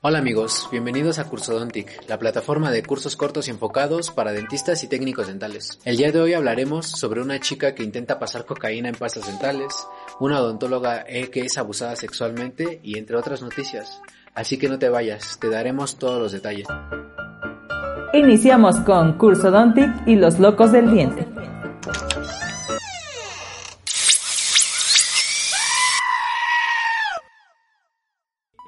Hola amigos, bienvenidos a Cursodontic, la plataforma de cursos cortos y enfocados para dentistas y técnicos dentales. El día de hoy hablaremos sobre una chica que intenta pasar cocaína en pastas dentales, una odontóloga eh, que es abusada sexualmente y entre otras noticias. Así que no te vayas, te daremos todos los detalles. Iniciamos con Cursodontic y los locos del diente.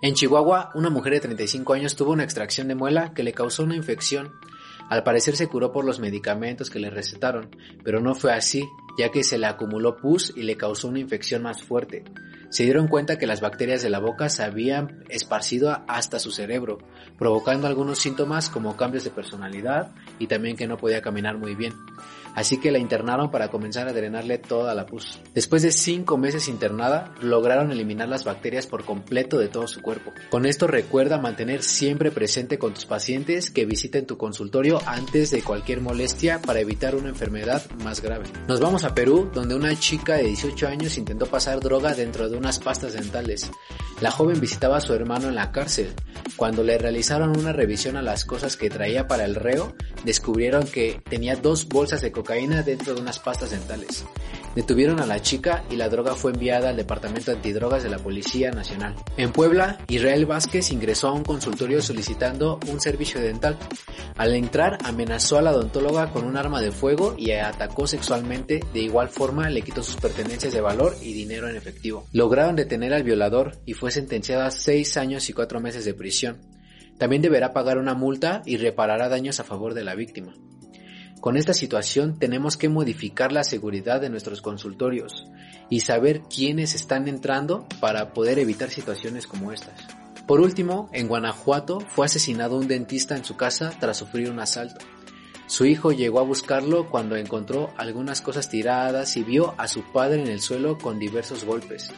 En Chihuahua, una mujer de 35 años tuvo una extracción de muela que le causó una infección. Al parecer se curó por los medicamentos que le recetaron, pero no fue así, ya que se le acumuló pus y le causó una infección más fuerte. Se dieron cuenta que las bacterias de la boca se habían esparcido hasta su cerebro, provocando algunos síntomas como cambios de personalidad y también que no podía caminar muy bien así que la internaron para comenzar a drenarle toda la pus. Después de 5 meses internada, lograron eliminar las bacterias por completo de todo su cuerpo. Con esto recuerda mantener siempre presente con tus pacientes que visiten tu consultorio antes de cualquier molestia para evitar una enfermedad más grave. Nos vamos a Perú, donde una chica de 18 años intentó pasar droga dentro de unas pastas dentales. La joven visitaba a su hermano en la cárcel. Cuando le realizaron una revisión a las cosas que traía para el reo, descubrieron que tenía dos bolsas de cocaína dentro de unas pastas dentales. Detuvieron a la chica y la droga fue enviada al Departamento Antidrogas de la Policía Nacional. En Puebla, Israel Vázquez ingresó a un consultorio solicitando un servicio dental. Al entrar, amenazó a la odontóloga con un arma de fuego y atacó sexualmente. De igual forma, le quitó sus pertenencias de valor y dinero en efectivo. Lograron detener al violador y fue sentenciado a seis años y cuatro meses de prisión. También deberá pagar una multa y reparará daños a favor de la víctima. Con esta situación tenemos que modificar la seguridad de nuestros consultorios y saber quiénes están entrando para poder evitar situaciones como estas. Por último, en Guanajuato fue asesinado un dentista en su casa tras sufrir un asalto. Su hijo llegó a buscarlo cuando encontró algunas cosas tiradas y vio a su padre en el suelo con diversos golpes.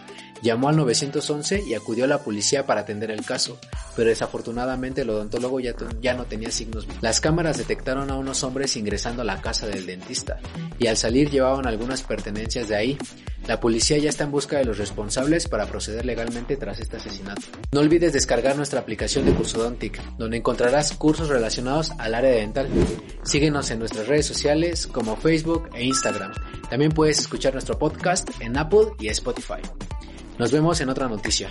Llamó al 911 y acudió a la policía para atender el caso, pero desafortunadamente el odontólogo ya, ya, no tenía signos. Las cámaras detectaron a unos hombres ingresando a la casa del dentista y al salir llevaban algunas pertenencias de ahí. La policía ya está en busca de los responsables para proceder legalmente tras este asesinato. No olvides descargar nuestra aplicación de Cursodontic, donde encontrarás cursos relacionados al área dental. Síguenos en nuestras redes sociales como Facebook e Instagram. También puedes escuchar nuestro podcast en Apple y Spotify. Nos vemos en otra noticia.